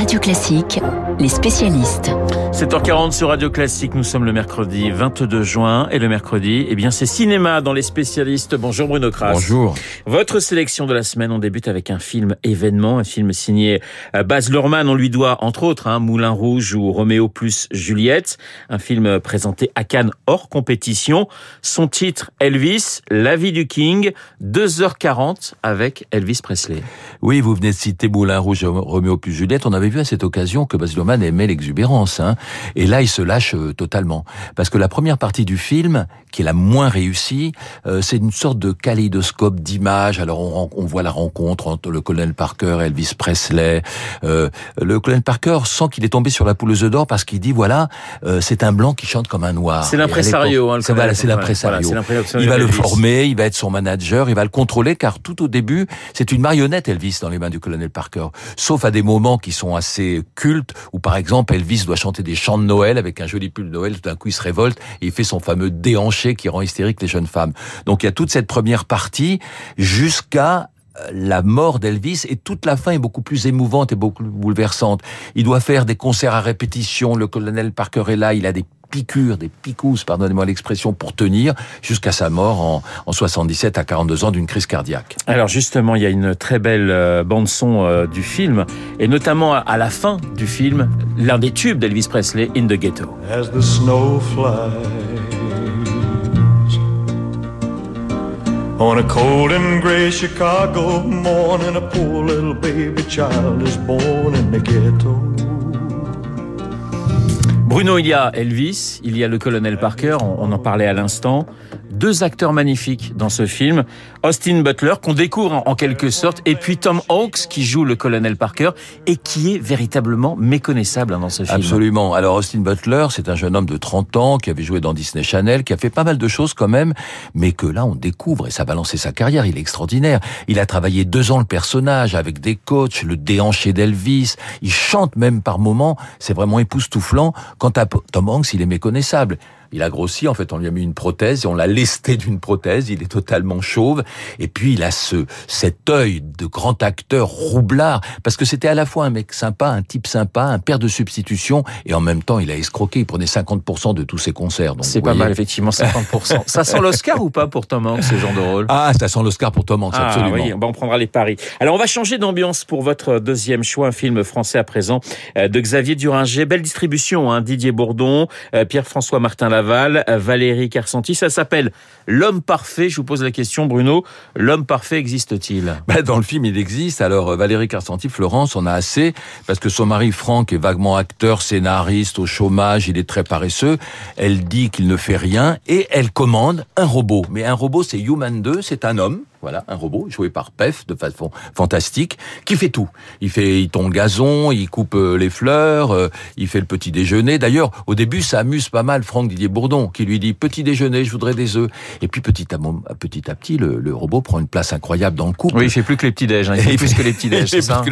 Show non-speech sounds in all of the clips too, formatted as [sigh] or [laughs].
Radio Classique, les spécialistes. 7h40 sur Radio Classique, nous sommes le mercredi 22 juin et le mercredi, eh bien c'est cinéma dans les spécialistes. Bonjour Bruno Kras. Bonjour. Votre sélection de la semaine, on débute avec un film événement, un film signé euh, Baz Luhrmann. On lui doit entre autres hein, Moulin Rouge ou Roméo plus Juliette, un film présenté à Cannes hors compétition. Son titre Elvis, La vie du King, 2h40 avec Elvis Presley. Oui, vous venez de citer Moulin Rouge, Roméo plus Juliette. On avait vu à cette occasion que Baz Luhrmann aimait l'exubérance. Hein. Et là, il se lâche euh, totalement. Parce que la première partie du film, qui est la moins réussie, euh, c'est une sorte de kaléidoscope d'images. Alors, on, on, voit la rencontre entre le colonel Parker et Elvis Presley. Euh, le colonel Parker sent qu'il est tombé sur la pouleuse d'or parce qu'il dit, voilà, euh, c'est un blanc qui chante comme un noir. C'est l'impresario. Hein, c'est l'impresario. il va le former, il va être son manager, il va le contrôler, car tout au début, c'est une marionnette Elvis dans les mains du colonel Parker. Sauf à des moments qui sont assez cultes, où par exemple Elvis doit chanter des chants de Noël avec un joli pull de Noël, tout d'un coup il se révolte et il fait son fameux déhanché qui rend hystérique les jeunes femmes. Donc il y a toute cette première partie jusqu'à euh, la mort d'Elvis et toute la fin est beaucoup plus émouvante et beaucoup plus bouleversante. Il doit faire des concerts à répétition, le colonel Parker est là, il a des piqûres, des picousses, pardonnez-moi l'expression, pour tenir jusqu'à sa mort en, en 77 à 42 ans d'une crise cardiaque. Alors justement, il y a une très belle euh, bande son euh, du film, et notamment à la fin du film, l'un des tubes d'Elvis Presley, In the Ghetto. As the snow flies On a cold and gray Chicago morning, a poor little baby child is born in the ghetto. Bruno, il y a Elvis, il y a le colonel Parker, on en parlait à l'instant deux acteurs magnifiques dans ce film. Austin Butler, qu'on découvre en quelque sorte, et puis Tom Hanks, qui joue le colonel Parker, et qui est véritablement méconnaissable hein, dans ce film. Absolument. Alors Austin Butler, c'est un jeune homme de 30 ans, qui avait joué dans Disney Channel, qui a fait pas mal de choses quand même, mais que là on découvre, et ça va lancer sa carrière, il est extraordinaire. Il a travaillé deux ans le personnage, avec des coachs, le déhanché d'Elvis, il chante même par moments, c'est vraiment époustouflant. Quant à Tom Hanks, il est méconnaissable. Il a grossi, en fait, on lui a mis une prothèse et on l'a lesté d'une prothèse. Il est totalement chauve. Et puis, il a ce, cet œil de grand acteur roublard. Parce que c'était à la fois un mec sympa, un type sympa, un père de substitution. Et en même temps, il a escroqué. Il prenait 50% de tous ses concerts. C'est pas mal, effectivement, 50%. [laughs] ça sent l'Oscar ou pas pour Tom Hanks, ce genre de rôle? Ah, ça sent l'Oscar pour Tom Hanks, ah, absolument. Oui, on prendra les paris. Alors, on va changer d'ambiance pour votre deuxième choix, un film français à présent euh, de Xavier Duringer. Belle distribution, hein. Didier Bourdon, euh, Pierre-François Martin Valérie Carcenti. Ça s'appelle L'homme parfait. Je vous pose la question, Bruno. L'homme parfait existe-t-il? Ben, Dans le film, il existe. Alors, euh, Valérie Carcenti, Florence, on a assez, parce que son mari Franck est vaguement acteur, scénariste, au chômage, il est très paresseux. Elle dit qu'il ne fait rien, et elle commande un robot. Mais un robot, c'est Human 2, c'est un homme voilà, un robot joué par Pef de façon fantastique, qui fait tout. Il fait, il tombe gazon, il coupe euh, les fleurs, euh, il fait le petit déjeuner. D'ailleurs, au début, ça amuse pas mal Franck Didier Bourdon, qui lui dit petit déjeuner, je voudrais des œufs. Et puis petit à petit, à petit le, robot prend une place incroyable dans le couple. Oui, il fait plus que les petits déj. Hein. Il fait plus que les [laughs] petits déj. c'est ça,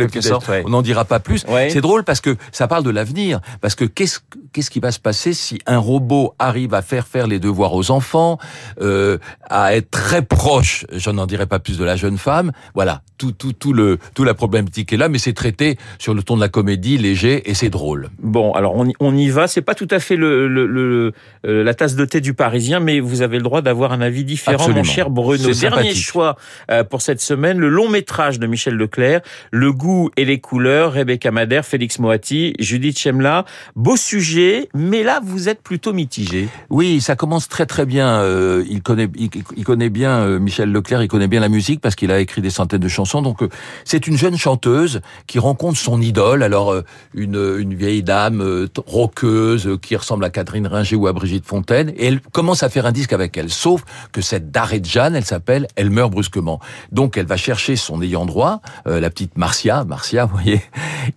On n'en dira pas plus. C'est drôle parce que ça parle de l'avenir. Parce que qu'est-ce qu'est-ce qui va se passer si un robot arrive à faire faire les devoirs aux enfants, euh, à être très proche, je n'en dirai pas plus de la jeune femme. Voilà, tout, tout, tout le, tout la problématique est là, mais c'est traité sur le ton de la comédie, léger, et c'est drôle. Bon, alors on y, on y va. C'est pas tout à fait le, le, euh, la tasse de thé du Parisien, mais vous avez le droit d'avoir un avis différent, mon cher Bruno. Dernier choix euh, pour cette semaine, le long métrage de Michel Leclerc, Le goût et les couleurs, Rebecca Madère, Félix Moati, Judith Chemla. Beau sujet, mais là vous êtes plutôt mitigé. Oui, ça commence très très bien. Euh, il connaît, il, connaît bien Michel Leclerc, il connaît bien la musique parce qu'il a écrit des centaines de chansons. Donc c'est une jeune chanteuse qui rencontre son idole. Alors une, une vieille dame roqueuse qui ressemble à Catherine Ringer ou à Brigitte Fontaine, et elle commence à faire un disque avec elle. Sauf que cette Daré Jeanne, elle s'appelle, elle meurt brusquement. Donc elle va chercher son ayant droit, euh, la petite Marcia, Marcia, [laughs] vous voyez,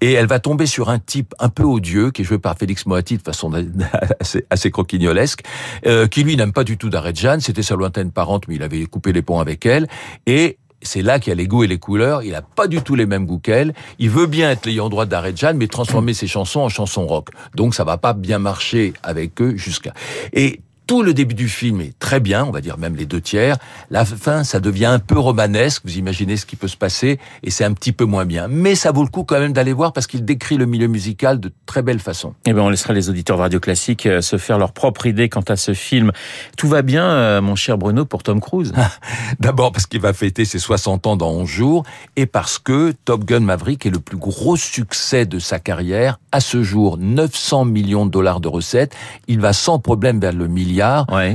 et elle va tomber sur un type un peu odieux qui est joué par Félix Moati de façon [laughs] assez, assez croquignolesque, euh, qui lui n'aime pas du tout Daré Jeanne. C'était sa lointaine parente, mais il avait coupé les ponts avec elle, et c'est là qu'il y a les goûts et les couleurs. Il n'a pas du tout les mêmes goûts qu'elle. Il veut bien être l'ayant droit d'Aredjan, mais transformer ses chansons en chansons rock. Donc ça va pas bien marcher avec eux jusqu'à. Et tout le début du film est très bien, on va dire même les deux tiers. La fin, ça devient un peu romanesque. Vous imaginez ce qui peut se passer et c'est un petit peu moins bien. Mais ça vaut le coup quand même d'aller voir parce qu'il décrit le milieu musical de très belle façon. Eh bien, on laissera les auditeurs de Radio Classique euh, se faire leur propre idée quant à ce film. Tout va bien, euh, mon cher Bruno, pour Tom Cruise? [laughs] D'abord parce qu'il va fêter ses 60 ans dans 11 jours et parce que Top Gun Maverick est le plus gros succès de sa carrière. À ce jour, 900 millions de dollars de recettes. Il va sans problème vers le milliard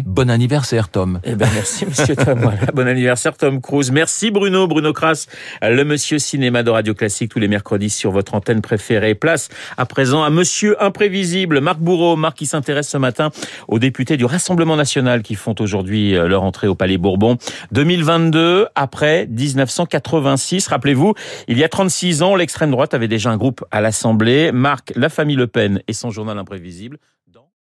Bon anniversaire, Tom. Eh ben, merci, monsieur Tom. [laughs] Bon anniversaire, Tom Cruise. Merci, Bruno. Bruno Kras, le monsieur cinéma de Radio Classique tous les mercredis sur votre antenne préférée. Place à présent à monsieur imprévisible, Marc Bourreau. Marc qui s'intéresse ce matin aux députés du Rassemblement national qui font aujourd'hui euh, leur entrée au Palais Bourbon. 2022, après 1986. Rappelez-vous, il y a 36 ans, l'extrême droite avait déjà un groupe à l'Assemblée. Marc, la famille Le Pen et son journal imprévisible.